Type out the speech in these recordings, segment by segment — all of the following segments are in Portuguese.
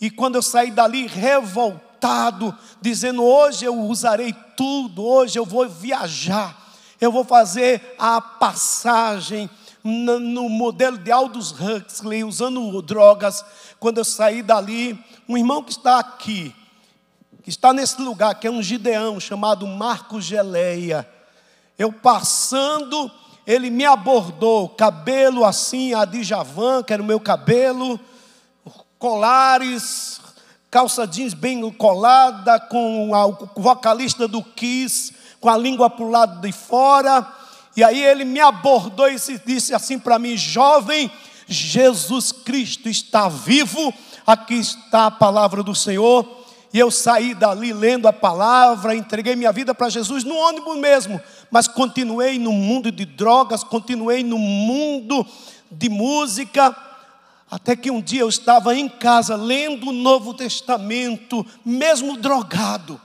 E quando eu saí dali revoltado, dizendo: hoje eu usarei tudo, hoje eu vou viajar, eu vou fazer a passagem no modelo de Aldous Huxley, usando drogas. Quando eu saí dali, um irmão que está aqui, que está nesse lugar, que é um gideão chamado Marcos Geleia, eu passando, ele me abordou, cabelo assim, a Djavan, que era o meu cabelo, colares, calça jeans bem colada, com o vocalista do Kiss, com a língua para o lado de fora, e aí ele me abordou e disse assim para mim: jovem, Jesus Cristo está vivo, aqui está a palavra do Senhor. E eu saí dali lendo a palavra, entreguei minha vida para Jesus no ônibus mesmo, mas continuei no mundo de drogas, continuei no mundo de música, até que um dia eu estava em casa lendo o Novo Testamento, mesmo drogado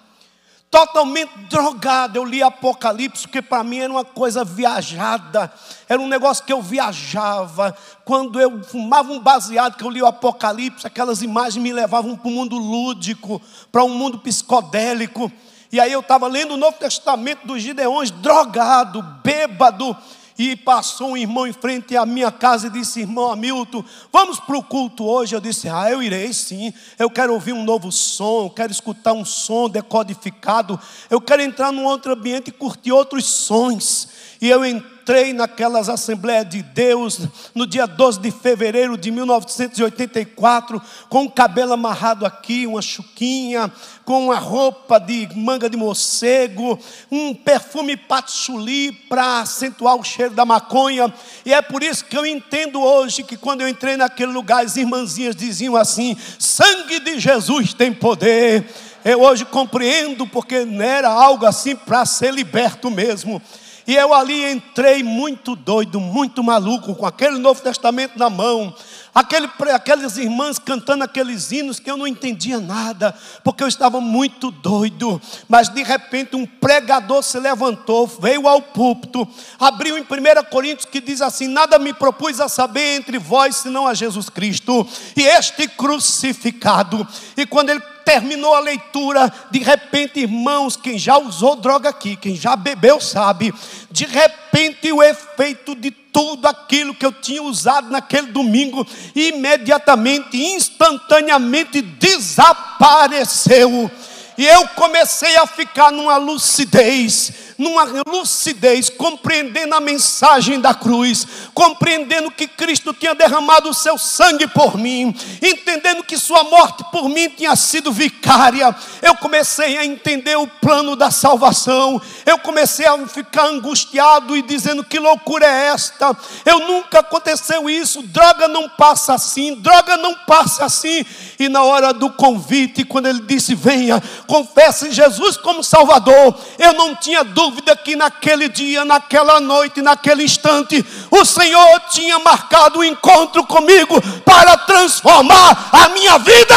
totalmente drogado. Eu li Apocalipse, porque para mim era uma coisa viajada, era um negócio que eu viajava. Quando eu fumava um baseado, que eu li o Apocalipse, aquelas imagens me levavam para um mundo lúdico, para um mundo psicodélico. E aí eu estava lendo o Novo Testamento dos Gideões, drogado, bêbado. E passou um irmão em frente à minha casa e disse: Irmão Hamilton, vamos para o culto hoje. Eu disse: Ah, eu irei sim. Eu quero ouvir um novo som, quero escutar um som decodificado. Eu quero entrar num outro ambiente e curtir outros sons. E eu entrei entrei naquelas Assembleias de Deus no dia 12 de fevereiro de 1984, com o cabelo amarrado aqui, uma chuquinha, com uma roupa de manga de morcego, um perfume patchouli para acentuar o cheiro da maconha. E é por isso que eu entendo hoje que quando eu entrei naquele lugar, as irmãzinhas diziam assim: sangue de Jesus tem poder. Eu hoje compreendo porque não era algo assim para ser liberto mesmo. E eu ali entrei muito doido, muito maluco, com aquele Novo Testamento na mão, aquele, aquelas irmãs cantando aqueles hinos que eu não entendia nada, porque eu estava muito doido. Mas de repente um pregador se levantou, veio ao púlpito, abriu em 1 Coríntios que diz assim: Nada me propus a saber entre vós senão a Jesus Cristo, e este crucificado. E quando ele terminou a leitura, de repente, irmãos, quem já usou droga aqui, quem já bebeu sabe, de repente o efeito de tudo aquilo que eu tinha usado naquele domingo, imediatamente, instantaneamente desapareceu. E eu comecei a ficar numa lucidez numa lucidez, compreendendo a mensagem da cruz, compreendendo que Cristo tinha derramado o seu sangue por mim, entendendo que sua morte por mim tinha sido vicária. Eu comecei a entender o plano da salvação. Eu comecei a ficar angustiado e dizendo que loucura é esta? Eu nunca aconteceu isso. Droga não passa assim, droga não passa assim. E na hora do convite, quando ele disse: "Venha, confesse Jesus como Salvador", eu não tinha dúvida dúvida que naquele dia, naquela noite, naquele instante, o Senhor tinha marcado o um encontro comigo para transformar a minha vida.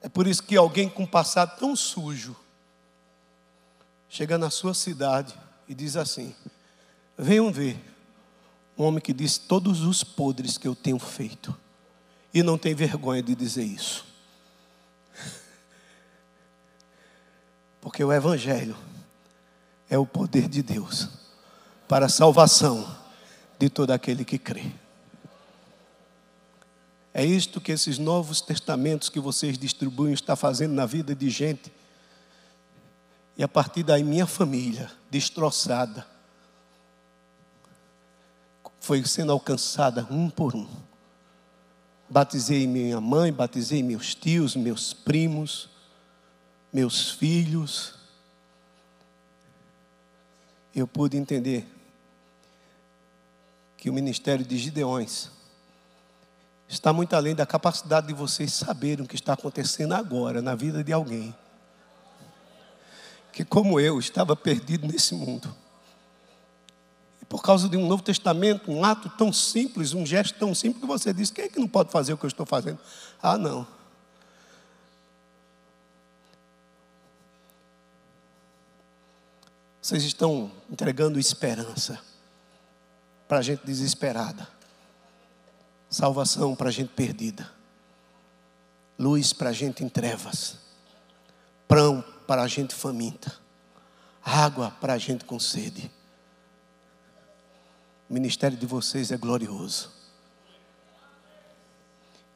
É por isso que alguém com um passado tão sujo chega na sua cidade e diz assim: Venham ver um homem que diz todos os podres que eu tenho feito e não tem vergonha de dizer isso. Porque o Evangelho é o poder de Deus para a salvação de todo aquele que crê. É isto que esses novos testamentos que vocês distribuem está fazendo na vida de gente. E a partir daí, minha família, destroçada, foi sendo alcançada um por um. Batizei minha mãe, batizei meus tios, meus primos meus filhos, eu pude entender que o ministério de Gideões está muito além da capacidade de vocês saberem o que está acontecendo agora na vida de alguém. Que, como eu, estava perdido nesse mundo. Por causa de um Novo Testamento, um ato tão simples, um gesto tão simples, que você diz: quem é que não pode fazer o que eu estou fazendo? Ah, não. Vocês estão entregando esperança para gente desesperada, salvação para gente perdida. luz para a gente em trevas, pão para a gente faminta, água para a gente com sede. O ministério de vocês é glorioso.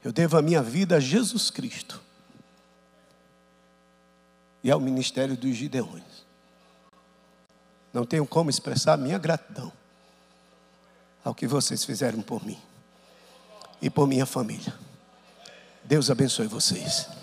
Eu devo a minha vida a Jesus Cristo e ao ministério dos Gideões. Não tenho como expressar minha gratidão ao que vocês fizeram por mim e por minha família. Deus abençoe vocês.